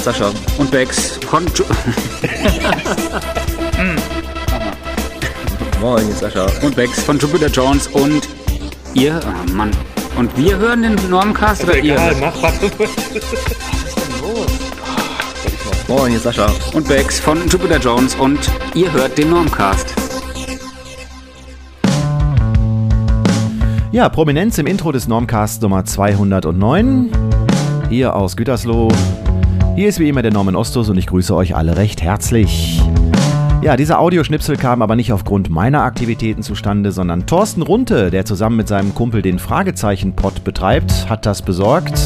Jetzt Sascha. Und Bex von. Ju Moin, Sascha. und Bex von Jupiter Jones und ihr. Oh Mann. Und wir hören den Normcast oder Egal, ihr? mach was. Moin, jetzt Sascha. Und Bex von Jupiter Jones und ihr hört den Normcast. Ja, Prominenz im Intro des Normcast Nummer 209. Hier aus Gütersloh. Hier ist wie immer der Norman Ostos und ich grüße euch alle recht herzlich. Ja, dieser Audioschnipsel kam aber nicht aufgrund meiner Aktivitäten zustande, sondern Thorsten Runte, der zusammen mit seinem Kumpel den Fragezeichen-Pod betreibt, hat das besorgt.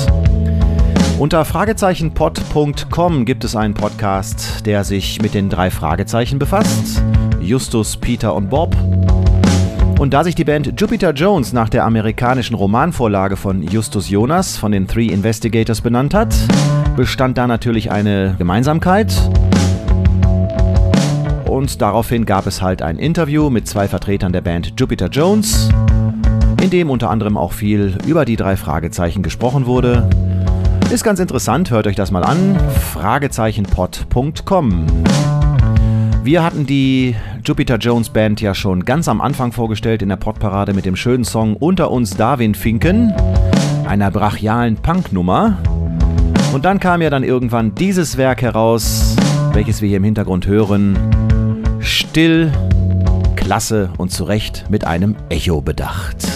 Unter fragezeichenpod.com gibt es einen Podcast, der sich mit den drei Fragezeichen befasst. Justus, Peter und Bob. Und da sich die Band Jupiter Jones nach der amerikanischen Romanvorlage von Justus Jonas von den Three Investigators benannt hat, bestand da natürlich eine Gemeinsamkeit. Und daraufhin gab es halt ein Interview mit zwei Vertretern der Band Jupiter Jones, in dem unter anderem auch viel über die drei Fragezeichen gesprochen wurde. Ist ganz interessant, hört euch das mal an. Fragezeichenpod.com. Wir hatten die Jupiter Jones Band ja schon ganz am Anfang vorgestellt in der Podparade mit dem schönen Song Unter uns Darwin Finken, einer brachialen Punknummer. Und dann kam ja dann irgendwann dieses Werk heraus, welches wir hier im Hintergrund hören. Still, klasse und zu Recht mit einem Echo bedacht.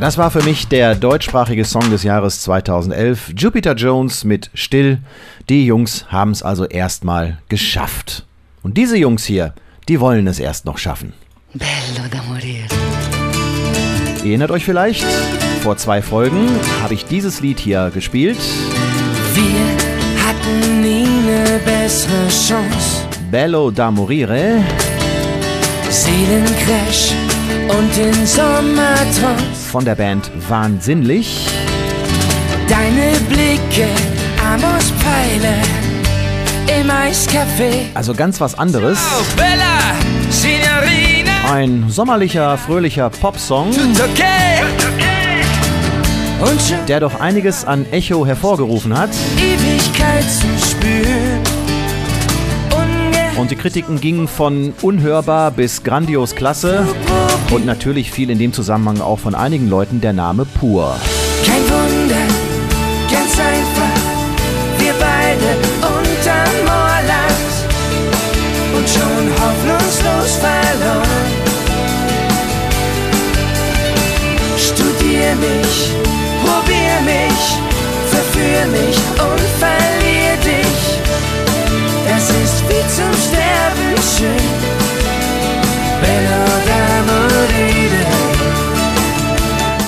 Ja, das war für mich der deutschsprachige Song des Jahres 2011. Jupiter Jones mit Still. Die Jungs haben es also erstmal geschafft. Und diese Jungs hier, die wollen es erst noch schaffen. Bello da morire. Ihr erinnert euch vielleicht, vor zwei Folgen habe ich dieses Lied hier gespielt. Wir hatten nie eine bessere Chance. Bello da morire. Seelencrash und den Sommertrance. von der Band Wahnsinnlich. Deine Blicke, Amos Pfeile im Eiscafé. Also ganz was anderes. Oh, Bella, Signorina, Ein sommerlicher, fröhlicher Popsong, tutto okay. Der doch einiges an Echo hervorgerufen hat. Ewigkeit zu spüren. Und die Kritiken gingen von unhörbar bis grandios klasse. Und natürlich fiel in dem Zusammenhang auch von einigen Leuten der Name Pur. Kein Wunder, ganz einfach. Wir beide unterm Moorland und schon hoffnungslos verloren. Studier mich, probier mich, verführ mich und verlier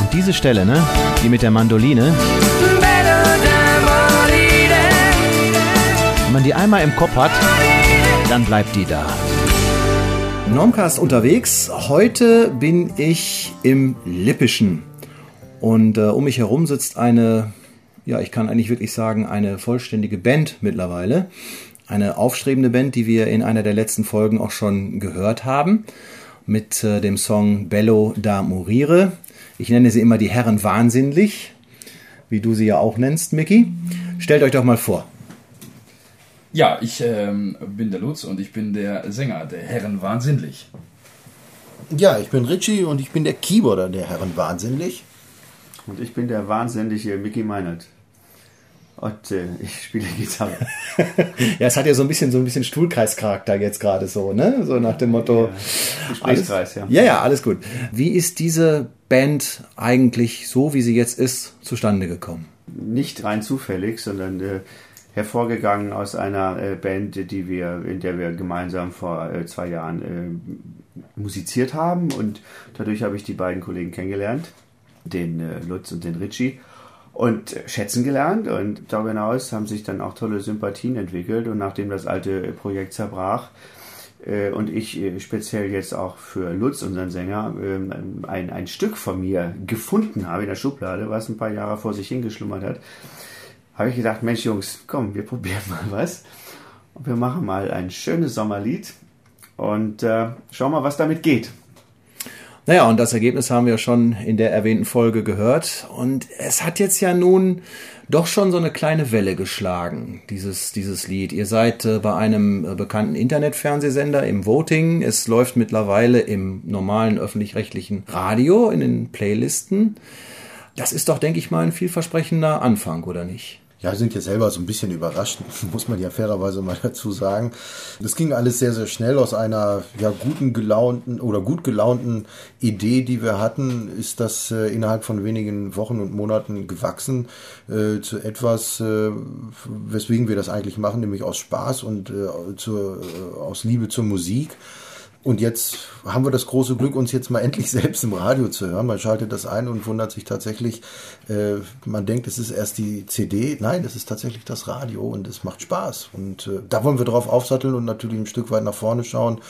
Und diese Stelle, ne? Die mit der Mandoline, wenn man die einmal im Kopf hat, dann bleibt die da. Normcast unterwegs. Heute bin ich im Lippischen. Und äh, um mich herum sitzt eine, ja, ich kann eigentlich wirklich sagen, eine vollständige Band mittlerweile. Eine aufstrebende Band, die wir in einer der letzten Folgen auch schon gehört haben. Mit äh, dem Song Bello da Morire. Ich nenne sie immer die Herren wahnsinnig, wie du sie ja auch nennst, Mickey. Stellt euch doch mal vor. Ja, ich ähm, bin der Lutz und ich bin der Sänger der Herren Wahnsinnlich. Ja, ich bin Richie und ich bin der Keyboarder der Herren Wahnsinnig. Und ich bin der wahnsinnige Mickey Meinert. Und äh, ich spiele Gitarre. Ja, es hat ja so ein bisschen so ein bisschen Stuhlkreischarakter jetzt gerade so, ne? So nach dem Motto. Gesprächskreis, ja. Ja, ja, alles gut. Wie ist diese Band eigentlich so, wie sie jetzt ist, zustande gekommen? Nicht rein zufällig, sondern äh, hervorgegangen aus einer äh, Band, die wir, in der wir gemeinsam vor äh, zwei Jahren äh, musiziert haben. Und dadurch habe ich die beiden Kollegen kennengelernt. den äh, Lutz und den Ritchie und schätzen gelernt und darüber hinaus haben sich dann auch tolle Sympathien entwickelt und nachdem das alte Projekt zerbrach äh, und ich äh, speziell jetzt auch für Lutz, unseren Sänger, äh, ein, ein Stück von mir gefunden habe in der Schublade, was ein paar Jahre vor sich hingeschlummert hat, habe ich gedacht, Mensch Jungs, komm, wir probieren mal was und wir machen mal ein schönes Sommerlied und äh, schauen mal, was damit geht. Naja, und das Ergebnis haben wir schon in der erwähnten Folge gehört. Und es hat jetzt ja nun doch schon so eine kleine Welle geschlagen, dieses, dieses Lied. Ihr seid äh, bei einem äh, bekannten Internetfernsehsender im Voting. Es läuft mittlerweile im normalen öffentlich-rechtlichen Radio in den Playlisten. Das ist doch, denke ich mal, ein vielversprechender Anfang, oder nicht? Ja, sind jetzt selber so ein bisschen überrascht, muss man ja fairerweise mal dazu sagen. Das ging alles sehr, sehr schnell aus einer ja, guten gelaunten oder gut gelaunten Idee, die wir hatten, ist das äh, innerhalb von wenigen Wochen und Monaten gewachsen äh, zu etwas, äh, weswegen wir das eigentlich machen, nämlich aus Spaß und äh, zur, äh, aus Liebe zur Musik. Und jetzt haben wir das große Glück, uns jetzt mal endlich selbst im Radio zu hören. Man schaltet das ein und wundert sich tatsächlich, äh, man denkt, es ist erst die CD. Nein, es ist tatsächlich das Radio und es macht Spaß. Und äh, da wollen wir drauf aufsatteln und natürlich ein Stück weit nach vorne schauen.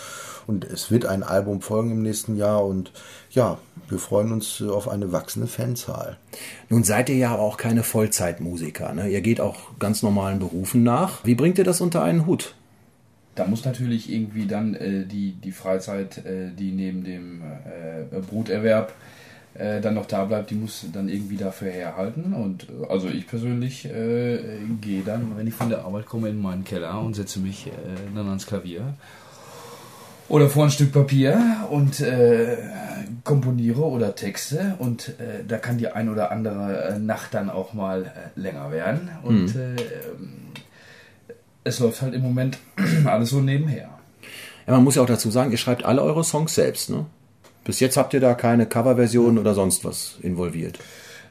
Und es wird ein Album folgen im nächsten Jahr und ja, wir freuen uns äh, auf eine wachsende Fanzahl. Nun seid ihr ja auch keine Vollzeitmusiker. Ne? Ihr geht auch ganz normalen Berufen nach. Wie bringt ihr das unter einen Hut? Da muss natürlich irgendwie dann äh, die, die Freizeit, äh, die neben dem äh, Bruterwerb äh, dann noch da bleibt, die muss dann irgendwie dafür herhalten. Und äh, also ich persönlich äh, gehe dann, wenn ich von der Arbeit komme, in meinen Keller und setze mich dann ans Klavier oder vor ein Stück Papier und äh, komponiere oder texte und äh, da kann die ein oder andere Nacht dann auch mal äh, länger werden und mhm. Es läuft halt im Moment alles so nebenher. Ja, man muss ja auch dazu sagen, ihr schreibt alle eure Songs selbst, ne? Bis jetzt habt ihr da keine Coverversion oder sonst was involviert.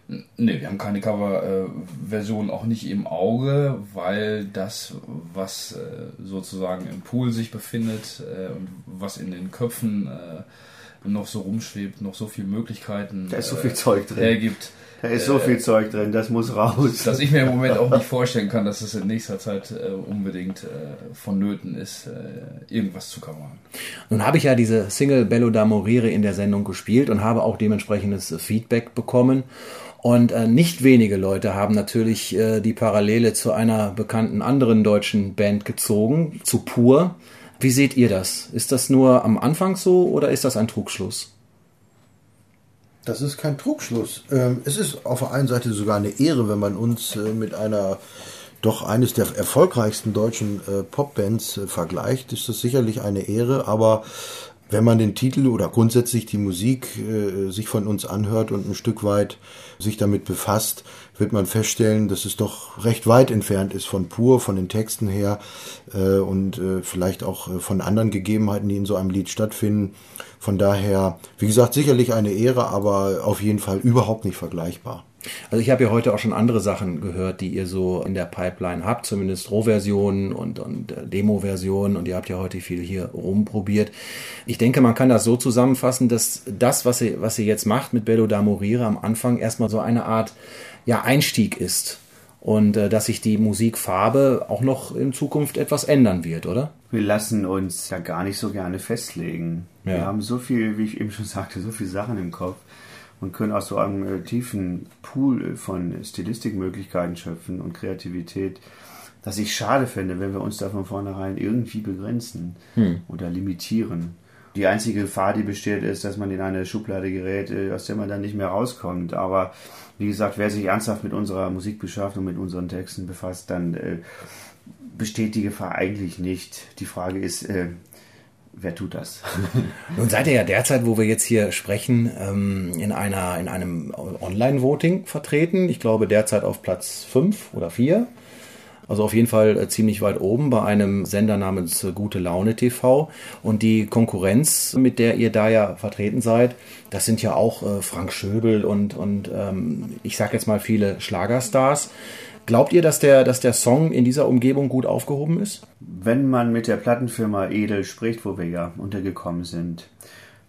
Ne, wir haben keine Coverversion auch nicht im Auge, weil das, was äh, sozusagen im Pool sich befindet äh, und was in den Köpfen äh, noch so rumschwebt, noch so viele Möglichkeiten da ist so viel Zeug drin. hergibt. Da ist so viel Zeug drin, das muss raus. Dass ich mir im Moment auch nicht vorstellen kann, dass es in nächster Zeit unbedingt vonnöten ist, irgendwas zu covern. Nun habe ich ja diese Single Bello da Morire in der Sendung gespielt und habe auch dementsprechendes Feedback bekommen. Und äh, nicht wenige Leute haben natürlich äh, die Parallele zu einer bekannten anderen deutschen Band gezogen, zu Pur. Wie seht ihr das? Ist das nur am Anfang so oder ist das ein Trugschluss? Das ist kein Trugschluss. Ähm, es ist auf der einen Seite sogar eine Ehre, wenn man uns äh, mit einer doch eines der erfolgreichsten deutschen äh, Popbands äh, vergleicht, ist das sicherlich eine Ehre, aber wenn man den Titel oder grundsätzlich die Musik äh, sich von uns anhört und ein Stück weit sich damit befasst, wird man feststellen, dass es doch recht weit entfernt ist von pur, von den Texten her äh, und äh, vielleicht auch äh, von anderen Gegebenheiten, die in so einem Lied stattfinden. Von daher, wie gesagt, sicherlich eine Ehre, aber auf jeden Fall überhaupt nicht vergleichbar. Also ich habe ja heute auch schon andere Sachen gehört, die ihr so in der Pipeline habt, zumindest Rohversionen und, und äh, Demo-Versionen und ihr habt ja heute viel hier rumprobiert. Ich denke, man kann das so zusammenfassen, dass das, was ihr, was ihr jetzt macht mit Bello da Morire am Anfang erstmal so eine Art ja, Einstieg ist und äh, dass sich die Musikfarbe auch noch in Zukunft etwas ändern wird, oder? Wir lassen uns ja gar nicht so gerne festlegen. Ja. Wir haben so viel, wie ich eben schon sagte, so viele Sachen im Kopf und können aus so einem äh, tiefen Pool von Stilistikmöglichkeiten schöpfen und Kreativität, dass ich schade finde, wenn wir uns da von vornherein irgendwie begrenzen hm. oder limitieren. Die einzige Gefahr, die besteht, ist, dass man in eine Schublade gerät, äh, aus der man dann nicht mehr rauskommt. Aber wie gesagt, wer sich ernsthaft mit unserer Musik beschafft und mit unseren Texten befasst, dann äh, besteht die Gefahr eigentlich nicht. Die Frage ist, äh, wer tut das? Nun seid ihr ja derzeit, wo wir jetzt hier sprechen, ähm, in, einer, in einem Online-Voting vertreten. Ich glaube derzeit auf Platz 5 oder 4. Also auf jeden Fall äh, ziemlich weit oben bei einem Sender namens äh, Gute Laune TV. Und die Konkurrenz, mit der ihr da ja vertreten seid, das sind ja auch äh, Frank Schöbel und, und ähm, ich sag jetzt mal viele Schlagerstars. Glaubt ihr, dass der, dass der Song in dieser Umgebung gut aufgehoben ist? Wenn man mit der Plattenfirma Edel spricht, wo wir ja untergekommen sind,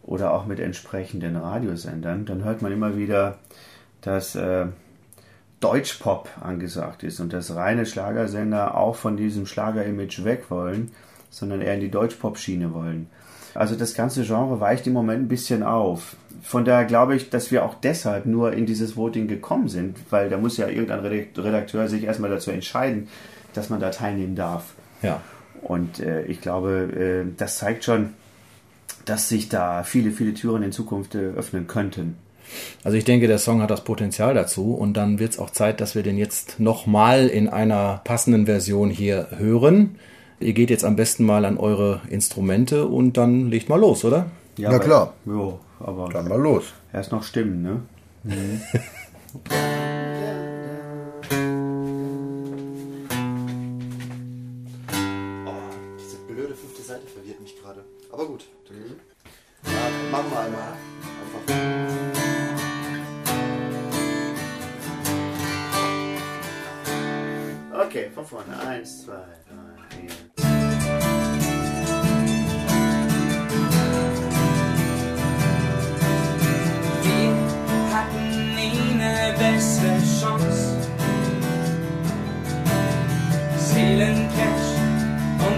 oder auch mit entsprechenden Radiosendern, dann hört man immer wieder, dass äh, Deutschpop angesagt ist und dass reine Schlagersender auch von diesem Schlager-Image weg wollen, sondern eher in die Deutschpop-Schiene wollen. Also das ganze Genre weicht im Moment ein bisschen auf. Von daher glaube ich, dass wir auch deshalb nur in dieses Voting gekommen sind, weil da muss ja irgendein Redakteur sich erstmal dazu entscheiden, dass man da teilnehmen darf. Ja. Und äh, ich glaube, äh, das zeigt schon, dass sich da viele, viele Türen in Zukunft äh, öffnen könnten. Also ich denke, der Song hat das Potenzial dazu und dann wird es auch Zeit, dass wir den jetzt nochmal in einer passenden Version hier hören. Ihr geht jetzt am besten mal an eure Instrumente und dann legt mal los, oder? Ja, Na klar. Jo, aber Dann mal los. erst noch stimmen, ne? Diese blöde fünfte Seite verwirrt mich gerade. Aber gut. Ja, machen wir einmal. Einfach. Okay, von vorne. Eins, zwei, drei,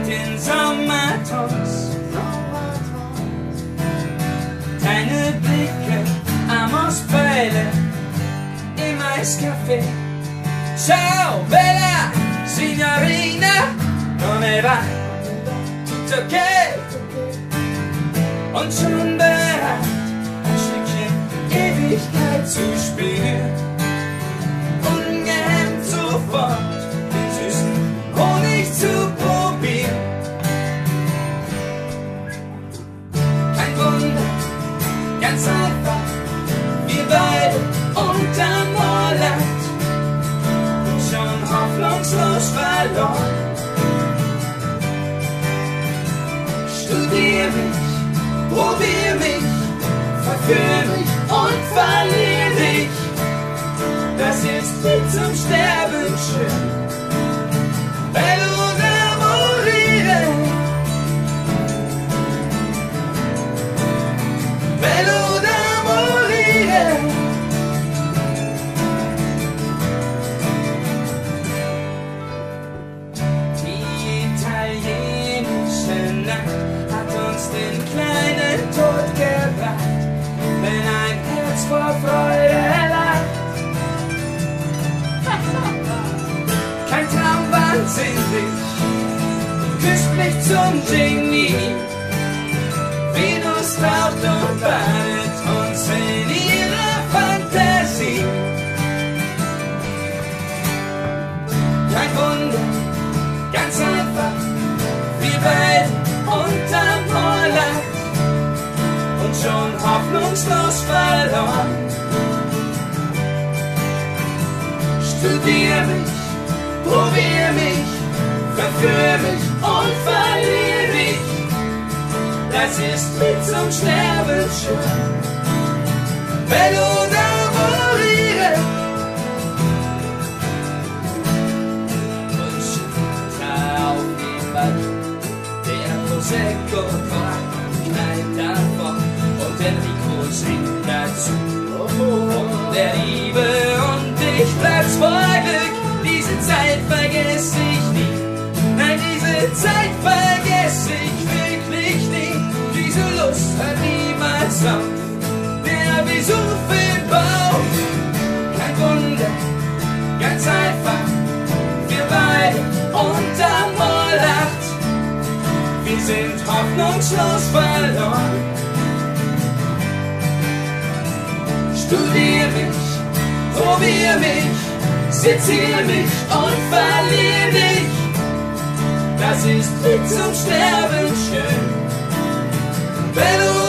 den Sommertanz. Deine Blicke am Ausbeile im Eiscafé. Ciao, Bella, Signorina, come va? Tutto okay? Und schon bereit ein Stückchen Ewigkeit zu spielen. Ungehemmt sofort den süßen Honig zu probieren. Verloren. Studier mich, probier mich, verführ mich und verlier dich. Das ist wie zum Sterben hoffnungslos verloren. Studier mich, probier mich, verführ mich und verlier dich. Das ist mit zum Sterben schön. Bello da Zeit vergesse ich nie. Nein, diese Zeit vergesse ich wirklich nie. Diese Lust hört niemals auf. Der Besuch im Bauch. Kein Wunder, ganz einfach. Wir beide unterm Moorlacht. Wir sind hoffnungslos verloren. Studier mich, probier mich, sezier mich und verlier dich. Das ist wie zum Sterben schön. Bello da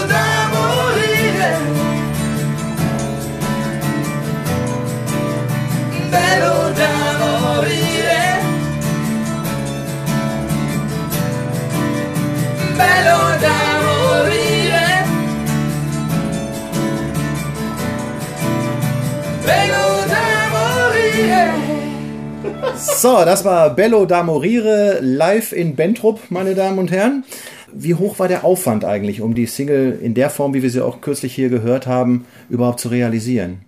So, das war Bello da Morire live in Bentrup, meine Damen und Herren. Wie hoch war der Aufwand eigentlich, um die Single in der Form, wie wir sie auch kürzlich hier gehört haben, überhaupt zu realisieren?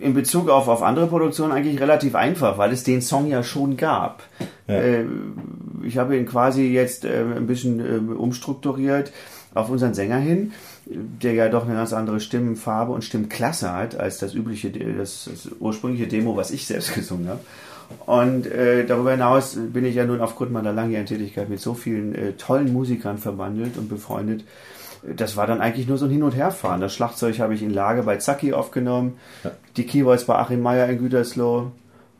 in Bezug auf, auf andere Produktionen eigentlich relativ einfach, weil es den Song ja schon gab. Ja. Äh, ich habe ihn quasi jetzt äh, ein bisschen äh, umstrukturiert auf unseren Sänger hin, der ja doch eine ganz andere Stimmenfarbe und Stimmklasse hat als das übliche, das, das ursprüngliche Demo, was ich selbst gesungen habe. Und äh, darüber hinaus bin ich ja nun aufgrund meiner langjährigen Tätigkeit mit so vielen äh, tollen Musikern verwandelt und befreundet, das war dann eigentlich nur so ein Hin- und Herfahren. Das Schlagzeug habe ich in Lage bei Zacki aufgenommen, ja. die Keyboards bei Achim Meyer in Gütersloh.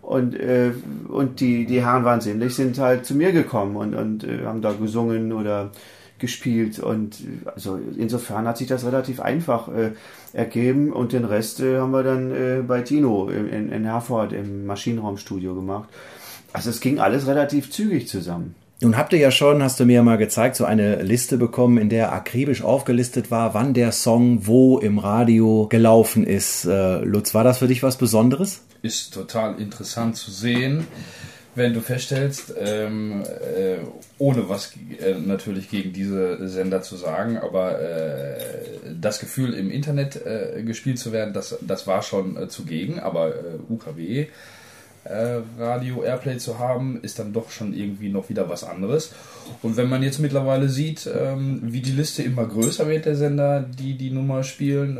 Und, äh, und die, die Herren wahnsinnig sind halt zu mir gekommen und, und äh, haben da gesungen oder gespielt. Und also insofern hat sich das relativ einfach äh, ergeben. Und den Rest äh, haben wir dann äh, bei Tino in, in Herford im Maschinenraumstudio gemacht. Also es ging alles relativ zügig zusammen. Nun habt ihr ja schon, hast du mir mal gezeigt, so eine Liste bekommen, in der akribisch aufgelistet war, wann der Song wo im Radio gelaufen ist. Äh, Lutz, war das für dich was Besonderes? Ist total interessant zu sehen, wenn du feststellst, ähm, äh, ohne was äh, natürlich gegen diese Sender zu sagen, aber äh, das Gefühl im Internet äh, gespielt zu werden, das, das war schon äh, zugegen, aber UKW äh, Radio Airplay zu haben, ist dann doch schon irgendwie noch wieder was anderes. Und wenn man jetzt mittlerweile sieht, ähm, wie die Liste immer größer wird, der Sender, die die Nummer spielen,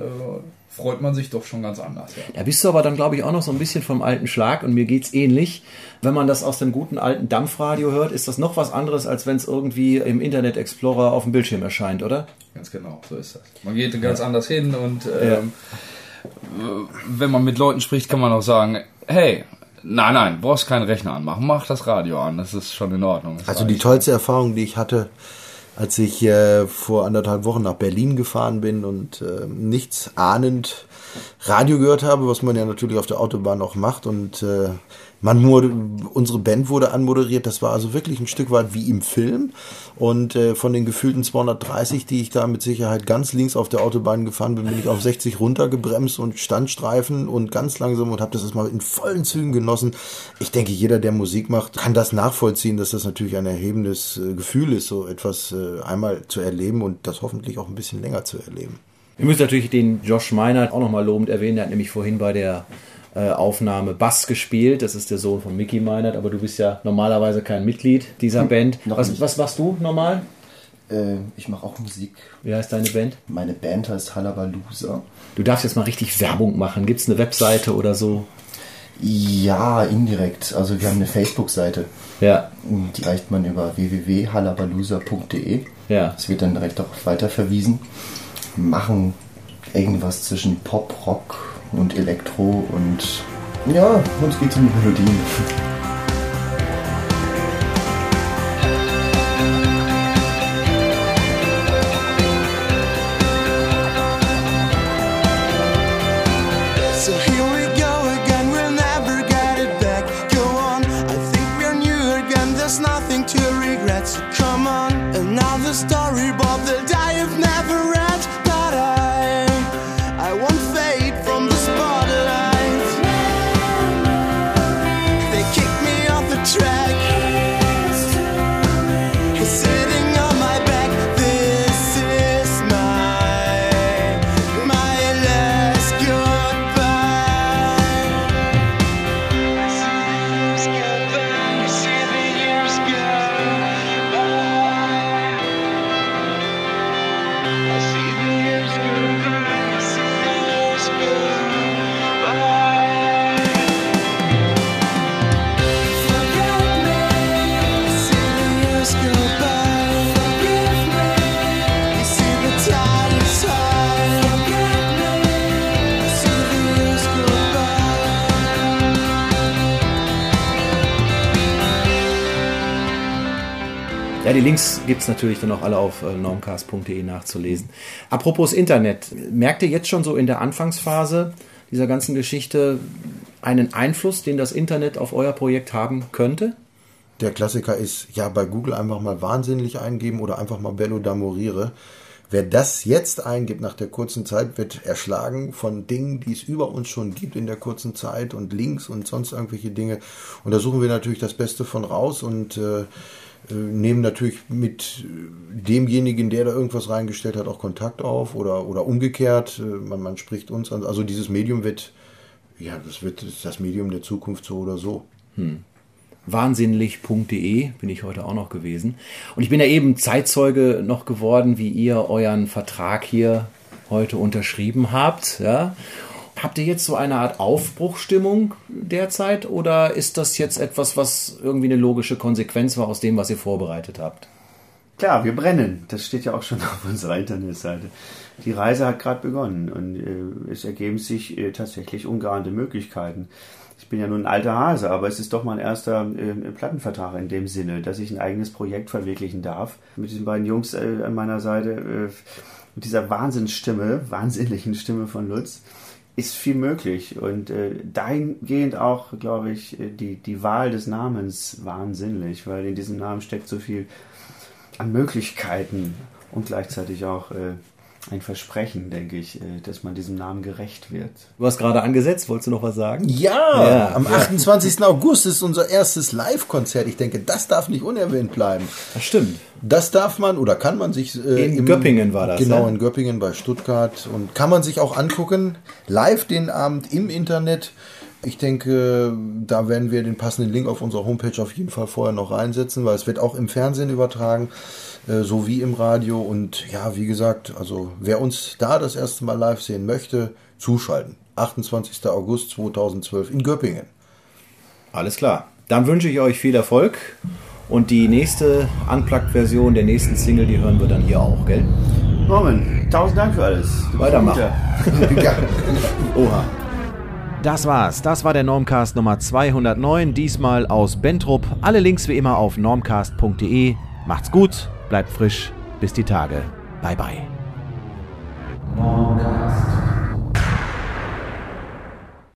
freut man sich doch schon ganz anders. Ja. Da bist du aber dann, glaube ich, auch noch so ein bisschen vom alten Schlag und mir geht es ähnlich. Wenn man das aus dem guten alten Dampfradio hört, ist das noch was anderes, als wenn es irgendwie im Internet Explorer auf dem Bildschirm erscheint, oder? Ganz genau, so ist das. Man geht ganz ja. anders hin und ähm, ja. wenn man mit Leuten spricht, kann man auch sagen, hey, Nein, nein, brauchst keinen Rechner anmachen. Mach das Radio an, das ist schon in Ordnung. Das also die tollste Erfahrung, die ich hatte, als ich äh, vor anderthalb Wochen nach Berlin gefahren bin und äh, nichts ahnend Radio gehört habe, was man ja natürlich auf der Autobahn auch macht und äh, man wurde, unsere Band wurde anmoderiert, das war also wirklich ein Stück weit wie im Film. Und äh, von den gefühlten 230, die ich da mit Sicherheit ganz links auf der Autobahn gefahren bin, bin ich auf 60 runtergebremst und Standstreifen und ganz langsam und habe das erstmal in vollen Zügen genossen. Ich denke, jeder, der Musik macht, kann das nachvollziehen, dass das natürlich ein erhebendes äh, Gefühl ist, so etwas äh, einmal zu erleben und das hoffentlich auch ein bisschen länger zu erleben. Wir müssen natürlich den Josh Meinert auch nochmal lobend erwähnen. Der hat nämlich vorhin bei der Aufnahme Bass gespielt. Das ist der Sohn von Mickey Meinert, aber du bist ja normalerweise kein Mitglied dieser hm, Band. Was, was, machst du normal? Äh, ich mache auch Musik. Wie heißt deine Band? Meine Band heißt Halabalusa. Du darfst jetzt mal richtig Werbung machen. Gibt es eine Webseite oder so? Ja, indirekt. Also wir haben eine Facebook-Seite. Ja. Die reicht man über www.halabalusa.de. Ja. Es wird dann direkt auch weiterverwiesen. Machen irgendwas zwischen Pop, Rock und Elektro und ja, uns geht es um die Melodien. Die Links gibt es natürlich dann auch alle auf äh, normcast.de nachzulesen. Apropos Internet, merkt ihr jetzt schon so in der Anfangsphase dieser ganzen Geschichte einen Einfluss, den das Internet auf euer Projekt haben könnte? Der Klassiker ist, ja, bei Google einfach mal wahnsinnig eingeben oder einfach mal Bello Damorire. Wer das jetzt eingibt nach der kurzen Zeit, wird erschlagen von Dingen, die es über uns schon gibt in der kurzen Zeit und Links und sonst irgendwelche Dinge. Und da suchen wir natürlich das Beste von raus und Äh, nehmen natürlich mit äh, demjenigen, der da irgendwas reingestellt hat, auch Kontakt auf oder, oder umgekehrt. Äh, man, man spricht uns an. Also dieses Medium wird, ja, das wird das Medium der Zukunft so oder so. Hm. Wahnsinnlich.de bin ich heute auch noch gewesen. Und ich bin ja eben Zeitzeuge noch geworden, wie ihr euren Vertrag hier heute unterschrieben habt. Ja? Habt ihr jetzt so eine Art Aufbruchstimmung derzeit oder ist das jetzt etwas, was irgendwie eine logische Konsequenz war aus dem, was ihr vorbereitet habt? Klar, wir brennen. Das steht ja auch schon auf unserer Internetseite. Die Reise hat gerade begonnen und äh, es ergeben sich äh, tatsächlich ungeahnte Möglichkeiten. Ich bin ja nun ein alter Hase, aber es ist doch mein erster äh, Plattenvertrag in dem Sinne, dass ich ein eigenes Projekt verwirklichen darf. Mit diesen beiden Jungs äh, an meiner Seite, äh, mit dieser Wahnsinnsstimme, wahnsinnigen Stimme von Lutz ist viel möglich. Und äh, dahingehend auch, glaube ich, äh, die, die Wahl des Namens wahnsinnig, weil in diesem Namen steckt so viel an Möglichkeiten und gleichzeitig auch äh, ein Versprechen, denke ich, äh, dass man diesem Namen gerecht wird. Du hast gerade angesetzt, wolltest du noch was sagen? Ja, ja am 28. August ist unser erstes Live-Konzert. Ich denke, das darf nicht unerwähnt bleiben. Das stimmt. Das darf man oder kann man sich. Äh, in im, Göppingen war das. Genau, ja? in Göppingen bei Stuttgart. Und kann man sich auch angucken, live den Abend im Internet. Ich denke, da werden wir den passenden Link auf unserer Homepage auf jeden Fall vorher noch reinsetzen, weil es wird auch im Fernsehen übertragen. Äh, so wie im Radio. Und ja, wie gesagt, also wer uns da das erste Mal live sehen möchte, zuschalten. 28. August 2012 in Göppingen. Alles klar. Dann wünsche ich euch viel Erfolg. Und die nächste Unplugged-Version der nächsten Single, die hören wir dann hier auch, gell? Norman, tausend Dank für alles. Weitermachen. Oha. Das war's. Das war der Normcast Nummer 209, diesmal aus Bentrup. Alle Links wie immer auf normcast.de. Macht's gut bleibt frisch bis die Tage. Bye bye.